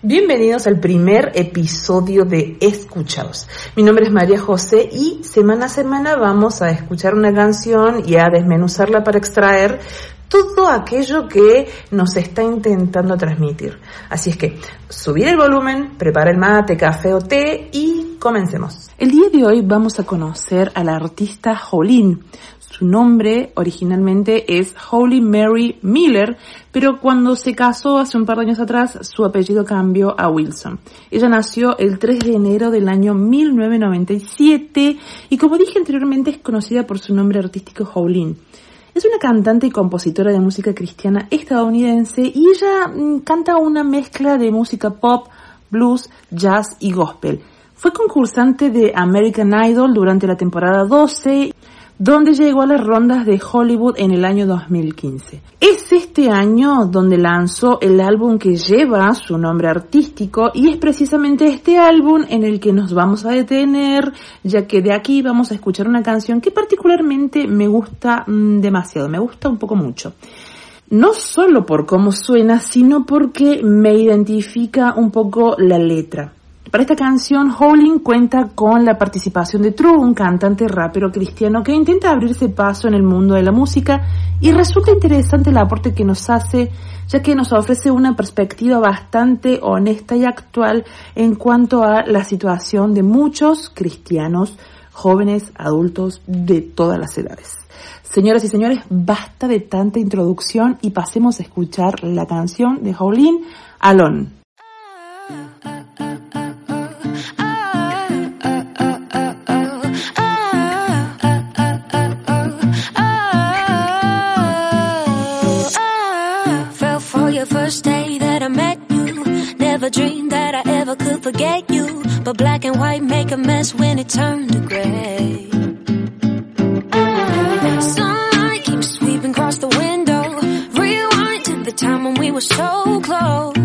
Bienvenidos al primer episodio de Escuchaos. Mi nombre es María José y semana a semana vamos a escuchar una canción y a desmenuzarla para extraer todo aquello que nos está intentando transmitir. Así es que subir el volumen, prepara el mate, café o té y comencemos. El día de hoy vamos a conocer a la artista Jolín. Su nombre originalmente es Holy Mary Miller, pero cuando se casó hace un par de años atrás, su apellido cambió a Wilson. Ella nació el 3 de enero del año 1997 y como dije anteriormente es conocida por su nombre artístico Jolín. Es una cantante y compositora de música cristiana estadounidense y ella mm, canta una mezcla de música pop, blues, jazz y gospel. Fue concursante de American Idol durante la temporada 12 donde llegó a las rondas de Hollywood en el año 2015. Es este año donde lanzó el álbum que lleva su nombre artístico y es precisamente este álbum en el que nos vamos a detener, ya que de aquí vamos a escuchar una canción que particularmente me gusta mm, demasiado, me gusta un poco mucho no solo por cómo suena, sino porque me identifica un poco la letra. Para esta canción, Howling cuenta con la participación de True, un cantante rapero cristiano que intenta abrirse paso en el mundo de la música y resulta interesante el aporte que nos hace, ya que nos ofrece una perspectiva bastante honesta y actual en cuanto a la situación de muchos cristianos, jóvenes, adultos, de todas las edades. Señoras y señores, basta de tanta introducción y pasemos a escuchar la canción de Howling, Alone. Forget you, but black and white make a mess when it turned to gray. Sunlight keeps sweeping across the window, rewind to the time when we were so close.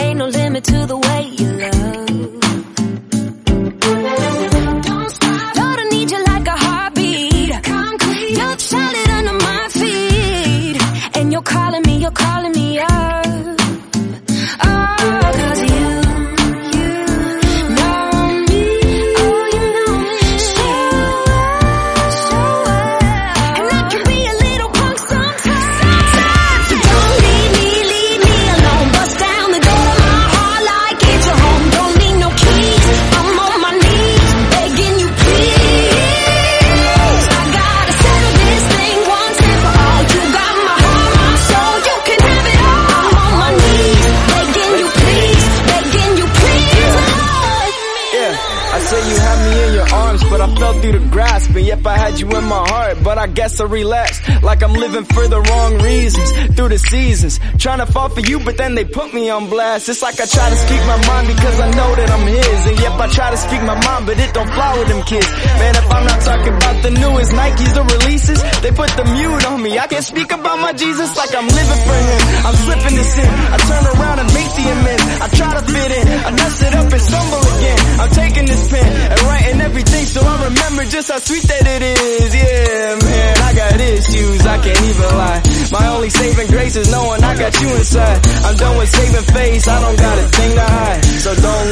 Ain't no limit to the guess I relapse like I'm living for the wrong reasons through the seasons. Trying to fall for you, but then they put me on blast. It's like I try to speak my mind because I know that I'm his. And yep, I try to speak my mind, but it don't fly with them kids. Man, if I'm not talking about the newest Nikes, the releases, they put the mute on me. I can't speak about my Jesus like I'm living for him. I'm slipping this in. I turn around and make the amends. I try to fit in. I mess it up and stumble again. I'm taking this pen and writing everything so I remember just how sweet that it is. Yeah, man, I got issues. I can't even lie. My only saving grace is knowing I got you inside. I'm done with saving face. I don't got a thing to hide. So don't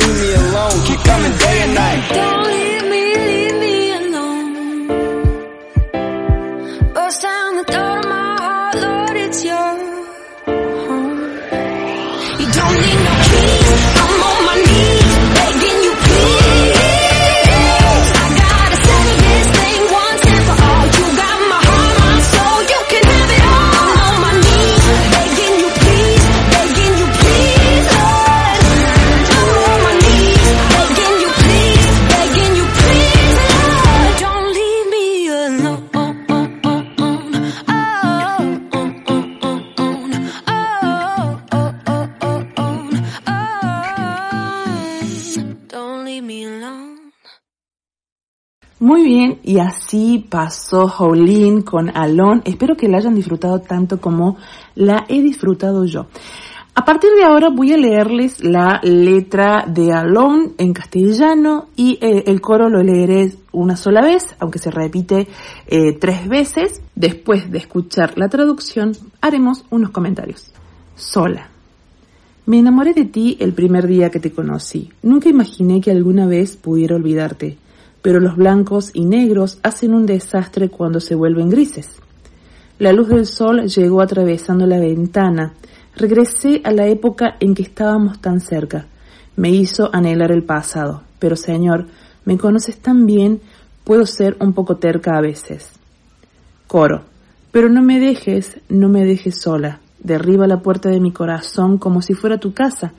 Muy bien, y así pasó Jolín con Alon. Espero que la hayan disfrutado tanto como la he disfrutado yo. A partir de ahora voy a leerles la letra de Alone en castellano y eh, el coro lo leeré una sola vez, aunque se repite eh, tres veces. Después de escuchar la traducción, haremos unos comentarios. Sola. Me enamoré de ti el primer día que te conocí. Nunca imaginé que alguna vez pudiera olvidarte, pero los blancos y negros hacen un desastre cuando se vuelven grises. La luz del sol llegó atravesando la ventana, Regresé a la época en que estábamos tan cerca. Me hizo anhelar el pasado. Pero Señor, me conoces tan bien, puedo ser un poco terca a veces. Coro. Pero no me dejes, no me dejes sola. Derriba la puerta de mi corazón como si fuera tu casa.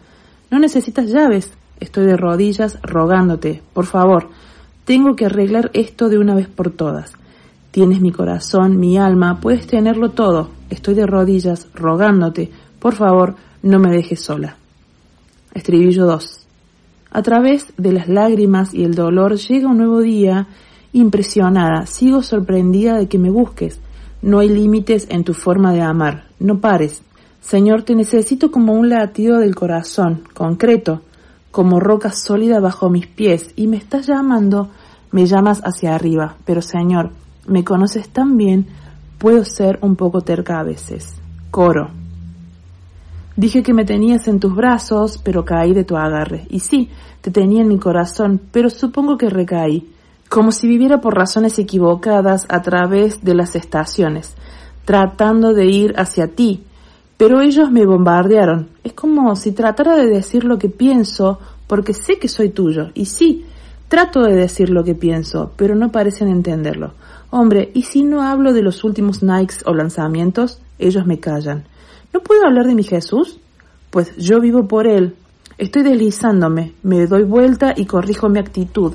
No necesitas llaves. Estoy de rodillas rogándote. Por favor, tengo que arreglar esto de una vez por todas. Tienes mi corazón, mi alma, puedes tenerlo todo. Estoy de rodillas rogándote. Por favor, no me dejes sola. Estribillo 2. A través de las lágrimas y el dolor llega un nuevo día, impresionada, sigo sorprendida de que me busques. No hay límites en tu forma de amar. No pares. Señor, te necesito como un latido del corazón, concreto, como roca sólida bajo mis pies, y me estás llamando, me llamas hacia arriba. Pero Señor, me conoces tan bien, puedo ser un poco terca a veces. Coro. Dije que me tenías en tus brazos, pero caí de tu agarre. Y sí, te tenía en mi corazón, pero supongo que recaí, como si viviera por razones equivocadas a través de las estaciones, tratando de ir hacia ti. Pero ellos me bombardearon. Es como si tratara de decir lo que pienso, porque sé que soy tuyo. Y sí, trato de decir lo que pienso, pero no parecen entenderlo. Hombre, ¿y si no hablo de los últimos Nikes o lanzamientos? Ellos me callan. ¿No puedo hablar de mi Jesús? Pues yo vivo por él. Estoy deslizándome, me doy vuelta y corrijo mi actitud.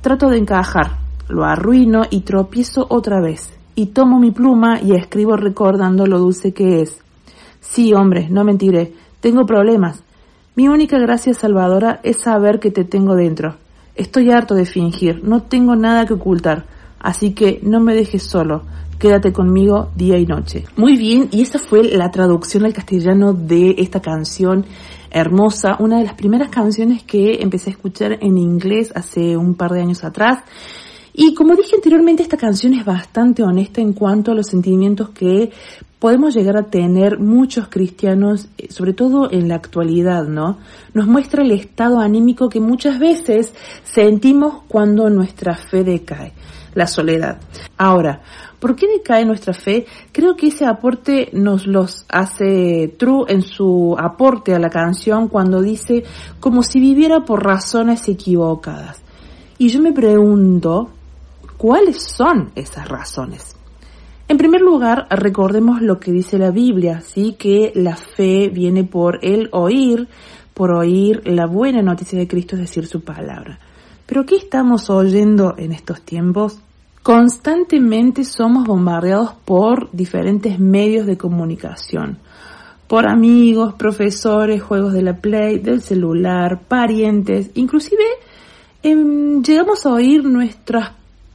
Trato de encajar, lo arruino y tropiezo otra vez. Y tomo mi pluma y escribo recordando lo dulce que es. Sí, hombre, no mentiré, tengo problemas. Mi única gracia salvadora es saber que te tengo dentro. Estoy harto de fingir, no tengo nada que ocultar, así que no me dejes solo. Quédate conmigo día y noche. Muy bien, y esa fue la traducción al castellano de esta canción hermosa, una de las primeras canciones que empecé a escuchar en inglés hace un par de años atrás. Y como dije anteriormente, esta canción es bastante honesta en cuanto a los sentimientos que podemos llegar a tener muchos cristianos, eh, sobre todo en la actualidad, ¿no? Nos muestra el estado anímico que muchas veces sentimos cuando nuestra fe decae, la soledad. Ahora, ¿Por qué decae nuestra fe? Creo que ese aporte nos los hace True en su aporte a la canción cuando dice como si viviera por razones equivocadas. Y yo me pregunto, ¿cuáles son esas razones? En primer lugar, recordemos lo que dice la Biblia, ¿sí? Que la fe viene por el oír, por oír la buena noticia de Cristo, es decir, su palabra. Pero ¿qué estamos oyendo en estos tiempos? Constantemente somos bombardeados por diferentes medios de comunicación, por amigos, profesores, juegos de la Play, del celular, parientes, inclusive em, llegamos a oír nuestros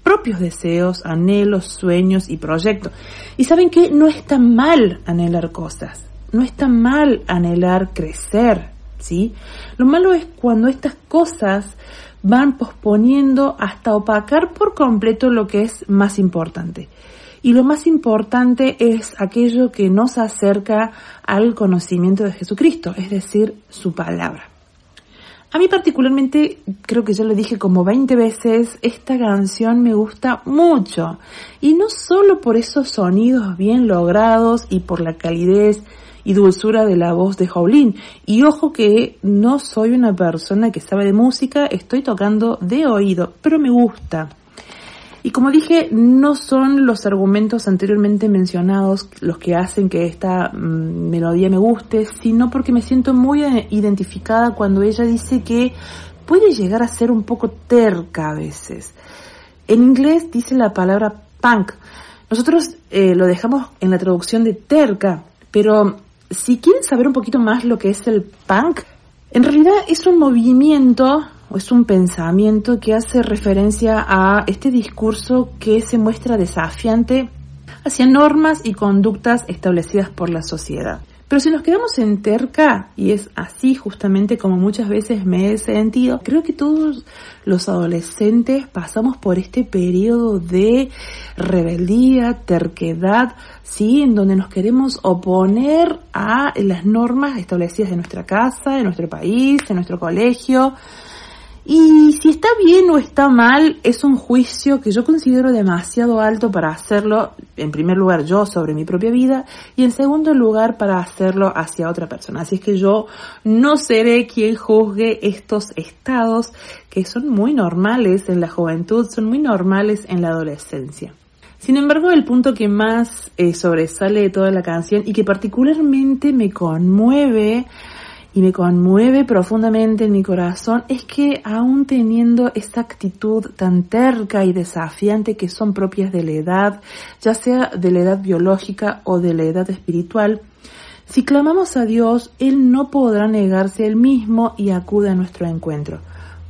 propios deseos, anhelos, sueños y proyectos. Y saben que no está mal anhelar cosas, no está mal anhelar crecer, ¿sí? Lo malo es cuando estas cosas van posponiendo hasta opacar por completo lo que es más importante. Y lo más importante es aquello que nos acerca al conocimiento de Jesucristo, es decir, su palabra. A mí particularmente, creo que ya lo dije como 20 veces, esta canción me gusta mucho. Y no solo por esos sonidos bien logrados y por la calidez y dulzura de la voz de Jolín. Y ojo que no soy una persona que sabe de música, estoy tocando de oído, pero me gusta. Y como dije, no son los argumentos anteriormente mencionados los que hacen que esta mm, melodía me guste, sino porque me siento muy identificada cuando ella dice que puede llegar a ser un poco terca a veces. En inglés dice la palabra punk. Nosotros eh, lo dejamos en la traducción de terca, pero si quieren saber un poquito más lo que es el punk, en realidad es un movimiento es un pensamiento que hace referencia a este discurso que se muestra desafiante hacia normas y conductas establecidas por la sociedad. Pero si nos quedamos en terca, y es así justamente como muchas veces me he sentido, creo que todos los adolescentes pasamos por este periodo de rebeldía, terquedad, sí, en donde nos queremos oponer a las normas establecidas de nuestra casa, de nuestro país, de nuestro colegio, y si está bien o está mal, es un juicio que yo considero demasiado alto para hacerlo, en primer lugar yo sobre mi propia vida, y en segundo lugar para hacerlo hacia otra persona. Así es que yo no seré quien juzgue estos estados que son muy normales en la juventud, son muy normales en la adolescencia. Sin embargo, el punto que más eh, sobresale de toda la canción y que particularmente me conmueve y me conmueve profundamente en mi corazón es que aún teniendo esta actitud tan terca y desafiante que son propias de la edad, ya sea de la edad biológica o de la edad espiritual, si clamamos a Dios, Él no podrá negarse Él mismo y acude a nuestro encuentro.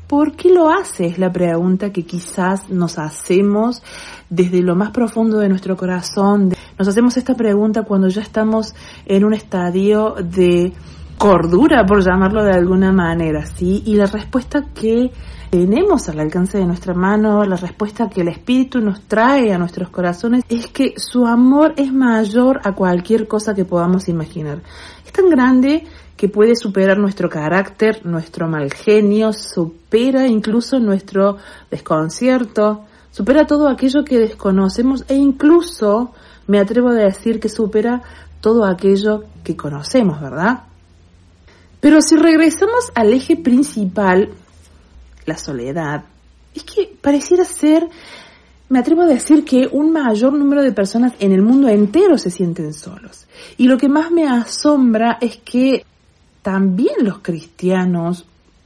¿Por qué lo hace? Es la pregunta que quizás nos hacemos desde lo más profundo de nuestro corazón. Nos hacemos esta pregunta cuando ya estamos en un estadio de cordura, por llamarlo de alguna manera, ¿sí? Y la respuesta que tenemos al alcance de nuestra mano, la respuesta que el Espíritu nos trae a nuestros corazones, es que su amor es mayor a cualquier cosa que podamos imaginar. Es tan grande que puede superar nuestro carácter, nuestro mal genio, supera incluso nuestro desconcierto, supera todo aquello que desconocemos e incluso me atrevo a decir que supera todo aquello que conocemos, ¿verdad? Pero si regresamos al eje principal, la soledad, es que pareciera ser, me atrevo a decir que un mayor número de personas en el mundo entero se sienten solos. Y lo que más me asombra es que también los cristianos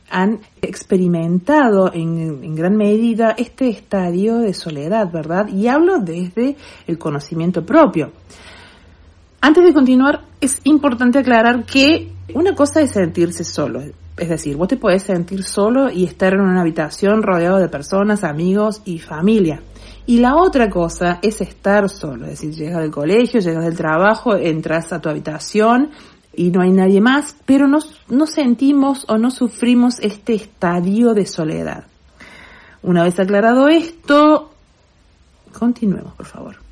han experimentado en, gran medida este estadio de soledad, ¿verdad? Y hablo desde el conocimiento propio. Antes de continuar, es importante aclarar que una cosa es sentirse solo, es decir, vos te podés sentir solo y estar en una habitación rodeado de personas, amigos y familia. Y la otra cosa es estar solo, es decir, llegas del colegio, llegas del trabajo, entras a tu habitación y no hay nadie más, pero no, no sentimos o no sufrimos este estadio de soledad. Una vez aclarado esto, continuemos, por favor.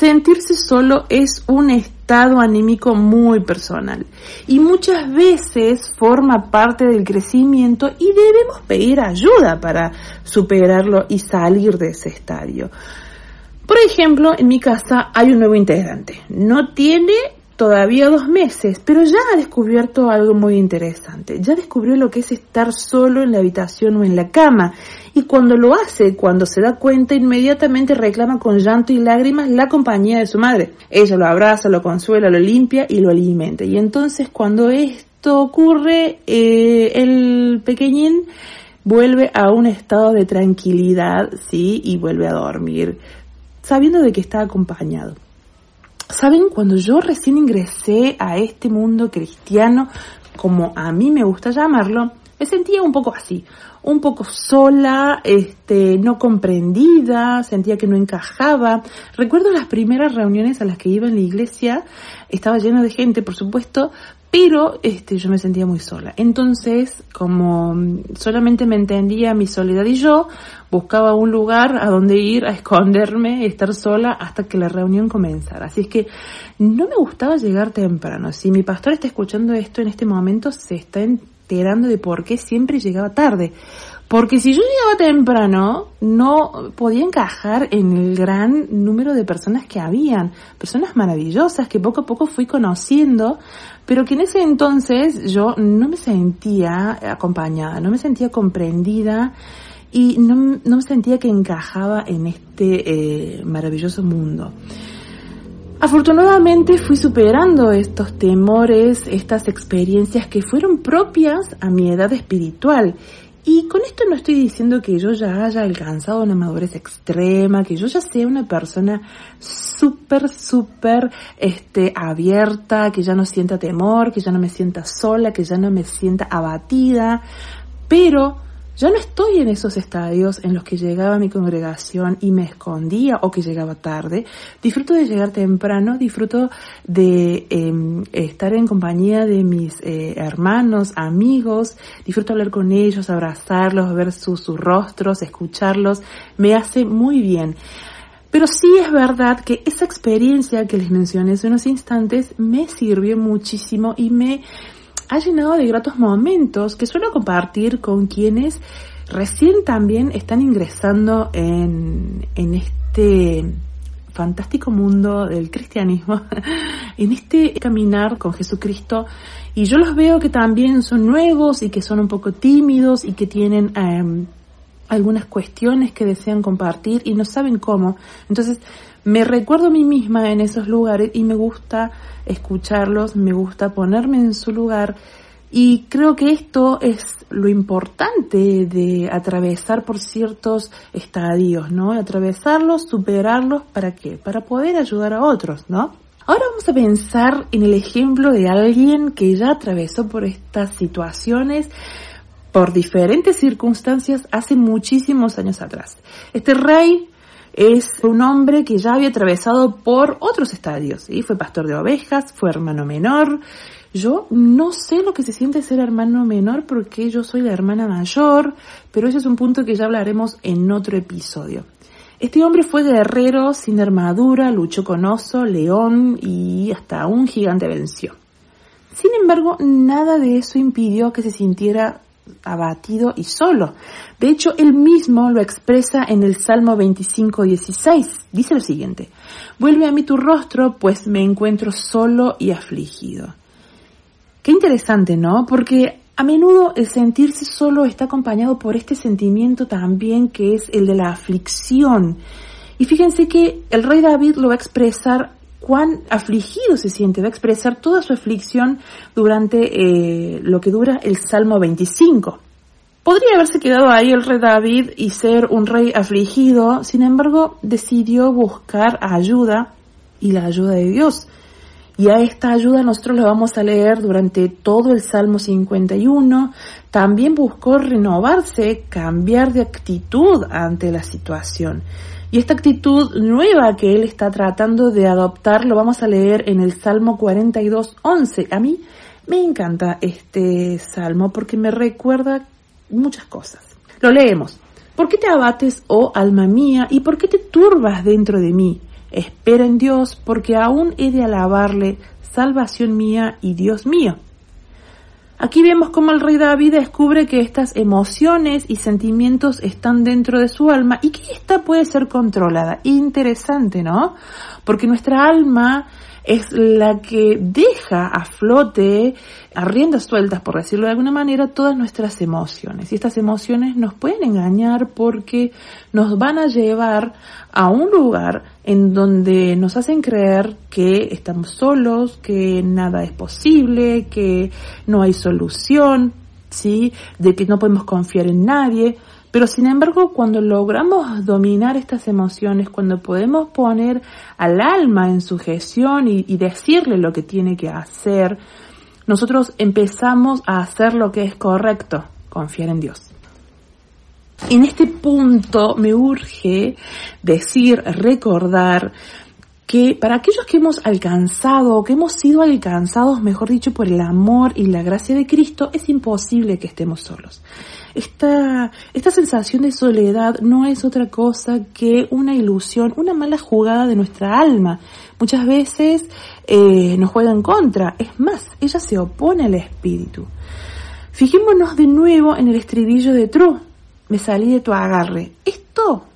Sentirse solo es un estado anímico muy personal y muchas veces forma parte del crecimiento y debemos pedir ayuda para superarlo y salir de ese estadio. Por ejemplo, en mi casa hay un nuevo integrante. No tiene todavía dos meses, pero ya ha descubierto algo muy interesante. Ya descubrió lo que es estar solo en la habitación o en la cama. Y cuando lo hace, cuando se da cuenta, inmediatamente reclama con llanto y lágrimas la compañía de su madre. Ella lo abraza, lo consuela, lo limpia y lo alimenta. Y entonces cuando esto ocurre, eh, el pequeñín vuelve a un estado de tranquilidad, sí, y vuelve a dormir, sabiendo de que está acompañado. Saben, cuando yo recién ingresé a este mundo cristiano, como a mí me gusta llamarlo, me sentía un poco así, un poco sola, este, no comprendida, sentía que no encajaba. Recuerdo las primeras reuniones a las que iba en la iglesia, estaba llena de gente, por supuesto, pero este, yo me sentía muy sola. Entonces, como solamente me entendía mi soledad y yo, buscaba un lugar a donde ir a esconderme, estar sola hasta que la reunión comenzara. Así es que no me gustaba llegar temprano. Si mi pastor está escuchando esto en este momento, se está enterando de por qué siempre llegaba tarde. Porque si yo llegaba temprano, no podía encajar en el gran número de personas que habían, personas maravillosas que poco a poco fui conociendo, pero que en ese entonces yo no me sentía acompañada, no me sentía comprendida y no, no me sentía que encajaba en este eh, maravilloso mundo. Afortunadamente fui superando estos temores, estas experiencias que fueron propias a mi edad espiritual y con esto no estoy diciendo que yo ya haya alcanzado una madurez extrema, que yo ya sea una persona súper, súper, este, abierta, que ya no sienta temor, que ya no me sienta sola, que ya no me sienta abatida, pero Ya no estoy en esos estadios en los que llegaba mi congregación y me escondía o que llegaba tarde. Disfruto de llegar temprano, disfruto de eh, estar en compañía de mis eh, hermanos, amigos, disfruto hablar con ellos, abrazarlos, ver sus, sus rostros, escucharlos. Me hace muy bien. Pero sí es verdad que esa experiencia que les mencioné hace unos instantes me sirvió muchísimo y me ha llenado de gratos momentos que suelo compartir con quienes recién también están ingresando en, en este fantástico mundo del cristianismo, en este caminar con Jesucristo. Y yo los veo que también son nuevos y que son un poco tímidos y que tienen eh, algunas cuestiones que desean compartir y no saben cómo. Entonces, me recuerdo a mí misma en esos lugares y me gusta escucharlos, me gusta ponerme en su lugar y creo que esto es lo importante de atravesar por ciertos estadios, ¿no? Atravesarlos, superarlos, ¿para qué? Para poder ayudar a otros, ¿no? Ahora vamos a pensar en el ejemplo de alguien que ya atravesó por estas situaciones por diferentes circunstancias hace muchísimos años atrás. Este rey es un hombre que ya había atravesado por otros estadios, ¿sí? Fue pastor de ovejas, fue hermano menor. Yo no sé lo que se siente ser hermano menor porque yo soy la hermana mayor, pero ese es un punto que ya hablaremos en otro episodio. Este hombre fue guerrero, sin armadura, luchó con oso, león y hasta un gigante venció. Sin embargo, nada de eso impidió que se sintiera abatido y solo. De hecho, él mismo lo expresa en el Salmo 25, 16. Dice lo siguiente, vuelve a mí tu rostro, pues me encuentro solo y afligido. Qué interesante, ¿no? Porque a menudo el sentirse solo está acompañado por este sentimiento también que es el de la aflicción. Y fíjense que el rey David lo va a expresar cuán afligido se siente, va a expresar toda su aflicción durante eh, lo que dura el Salmo 25. Podría haberse quedado ahí el rey David y ser un rey afligido, sin embargo decidió buscar ayuda y la ayuda de Dios. Y a esta ayuda nosotros la vamos a leer durante todo el Salmo 51. También buscó renovarse, cambiar de actitud ante la situación. Y esta actitud nueva que él está tratando de adoptar lo vamos a leer en el Salmo 42, 11. A mí me encanta este salmo porque me recuerda muchas cosas. Lo leemos. ¿Por qué te abates, oh alma mía, y por qué te turbas dentro de mí? Espera en Dios, porque aún he de alabarle, salvación mía y Dios mío. Aquí vemos cómo el rey David descubre que estas emociones y sentimientos están dentro de su alma y que esta puede ser controlada. Interesante, ¿no? Porque nuestra alma es la que deja a flote, a riendas sueltas, por decirlo de alguna manera, todas nuestras emociones. Y estas emociones nos pueden engañar porque nos van a llevar a un lugar en donde nos hacen creer que estamos solos, que nada es posible, que no hay solución, ¿sí? De que no podemos confiar en nadie. Pero sin embargo, cuando logramos dominar estas emociones, cuando podemos poner al alma en sujeción y, y decirle lo que tiene que hacer, nosotros empezamos a hacer lo que es correcto, confiar en Dios. En este punto me urge decir, recordar que para aquellos que hemos alcanzado, que hemos sido alcanzados, mejor dicho, por el amor y la gracia de Cristo, es imposible que estemos solos. Esta, esta sensación de soledad no es otra cosa que una ilusión, una mala jugada de nuestra alma. Muchas veces eh, nos juega en contra. Es más, ella se opone al espíritu. Fijémonos de nuevo en el estribillo de True. Me salí de tu agarre. Esto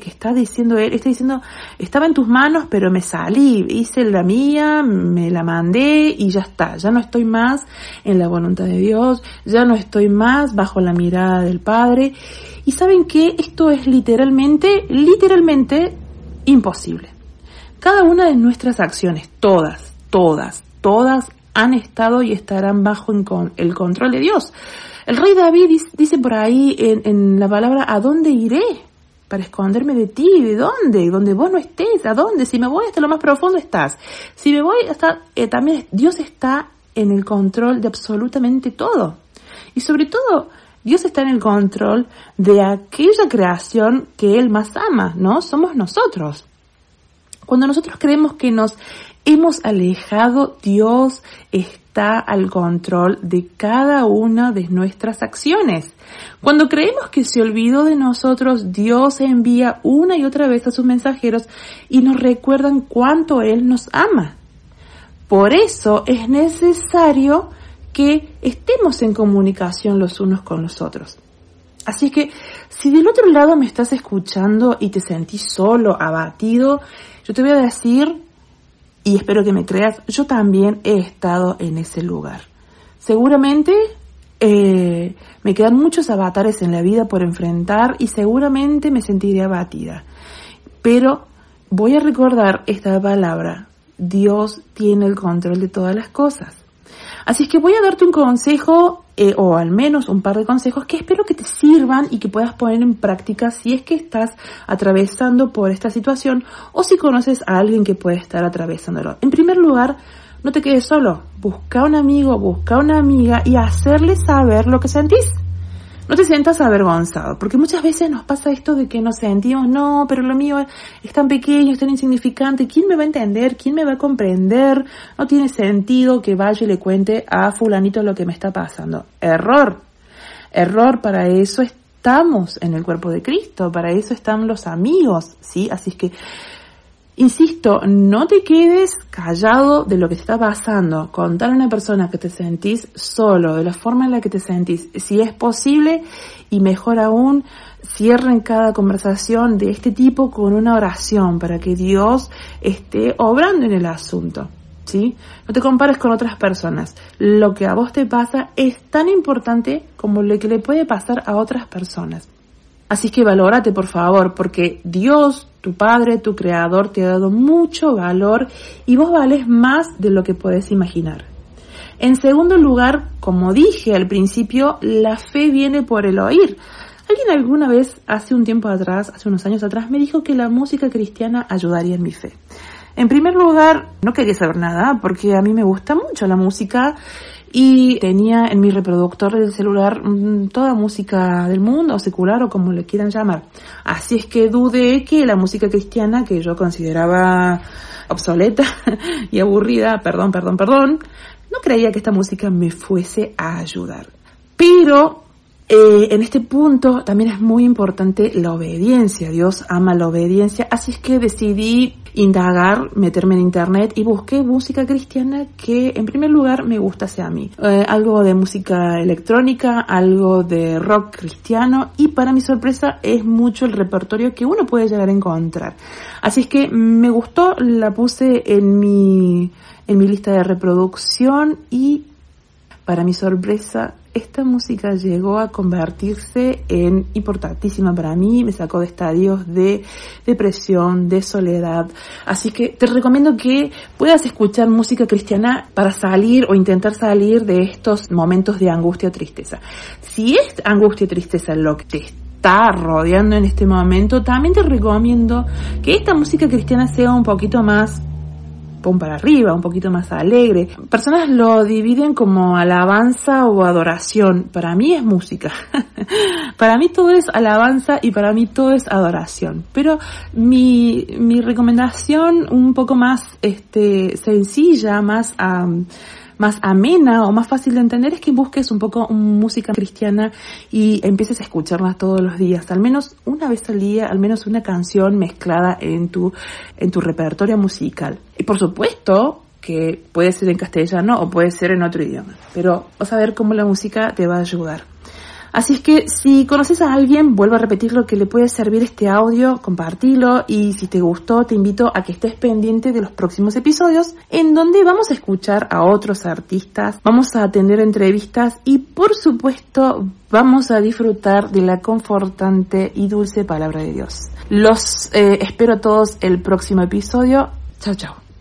que está diciendo él, está diciendo, estaba en tus manos, pero me salí, hice la mía, me la mandé y ya está, ya no estoy más en la voluntad de Dios, ya no estoy más bajo la mirada del Padre. Y saben que esto es literalmente, literalmente imposible. Cada una de nuestras acciones, todas, todas, todas han estado y estarán bajo el control de Dios. El rey David dice por ahí en, en la palabra, ¿a dónde iré? Para esconderme de ti, ¿de dónde? Donde vos no estés, ¿a dónde? Si me voy hasta lo más profundo estás. Si me voy hasta, eh, también Dios está en el control de absolutamente todo. Y sobre todo, Dios está en el control de aquella creación que Él más ama, ¿no? Somos nosotros. Cuando nosotros creemos que nos hemos alejado, Dios está al control de cada una de nuestras acciones. Cuando creemos que se olvidó de nosotros, Dios envía una y otra vez a sus mensajeros y nos recuerdan cuánto Él nos ama. Por eso es necesario que estemos en comunicación los unos con los otros. Así que si del otro lado me estás escuchando y te sentís solo, abatido, yo te voy a decir, y espero que me creas, yo también he estado en ese lugar. Seguramente eh, me quedan muchos avatares en la vida por enfrentar y seguramente me sentiré abatida. Pero voy a recordar esta palabra. Dios tiene el control de todas las cosas. Así es que voy a darte un consejo, eh, o al menos un par de consejos que espero que te sirvan y que puedas poner en práctica si es que estás atravesando por esta situación o si conoces a alguien que puede estar atravesándolo. En primer lugar, no te quedes solo. Busca un amigo, busca una amiga y hacerle saber lo que sentís. No te sientas avergonzado, porque muchas veces nos pasa esto de que nos sentimos, no, pero lo mío es tan pequeño, es tan insignificante, ¿quién me va a entender? ¿Quién me va a comprender? No tiene sentido que vaya y le cuente a fulanito lo que me está pasando. Error. Error, para eso estamos en el cuerpo de Cristo, para eso están los amigos, ¿sí? Así es que Insisto, no te quedes callado de lo que te está pasando. Contar a una persona que te sentís solo, de la forma en la que te sentís, si es posible, y mejor aún, cierren cada conversación de este tipo con una oración para que Dios esté obrando en el asunto. ¿Sí? No te compares con otras personas. Lo que a vos te pasa es tan importante como lo que le puede pasar a otras personas. Así que valórate, por favor, porque Dios, tu Padre, tu Creador, te ha dado mucho valor y vos vales más de lo que puedes imaginar. En segundo lugar, como dije al principio, la fe viene por el oír. Alguien alguna vez, hace un tiempo atrás, hace unos años atrás, me dijo que la música cristiana ayudaría en mi fe. En primer lugar, no quería saber nada porque a mí me gusta mucho la música y tenía en mi reproductor del celular mm, toda música del mundo, o secular o como le quieran llamar. Así es que dudé que la música cristiana, que yo consideraba obsoleta y aburrida, perdón, perdón, perdón, no creía que esta música me fuese a ayudar. Pero eh, en este punto también es muy importante la obediencia. Dios ama la obediencia, así es que decidí indagar, meterme en internet y busqué música cristiana que en primer lugar me gustase a mí. Eh, algo de música electrónica, algo de rock cristiano y para mi sorpresa es mucho el repertorio que uno puede llegar a encontrar. Así es que me gustó, la puse en mi, en mi lista de reproducción y para mi sorpresa esta música llegó a convertirse en importantísima para mí, me sacó de estadios de depresión, de soledad. Así que te recomiendo que puedas escuchar música cristiana para salir o intentar salir de estos momentos de angustia o tristeza. Si es angustia y tristeza lo que te está rodeando en este momento, también te recomiendo que esta música cristiana sea un poquito más pum para arriba, un poquito más alegre. Personas lo dividen como alabanza o adoración. Para mí es música. para mí todo es alabanza y para mí todo es adoración. Pero mi, mi recomendación un poco más este, sencilla, más más amena o más fácil de entender es que busques un poco música cristiana y empieces a escucharla todos los días, al menos una vez al día, al menos una canción mezclada en tu, en tu repertorio musical. Y por supuesto, que puede ser en castellano o puede ser en otro idioma, pero vas a ver cómo la música te va a ayudar. Así es que si conoces a alguien, vuelvo a repetir lo que le puede servir este audio, compartilo y si te gustó te invito a que estés pendiente de los próximos episodios en donde vamos a escuchar a otros artistas, vamos a atender entrevistas y por supuesto vamos a disfrutar de la confortante y dulce palabra de Dios. Los eh, espero a todos el próximo episodio. Chao, chao.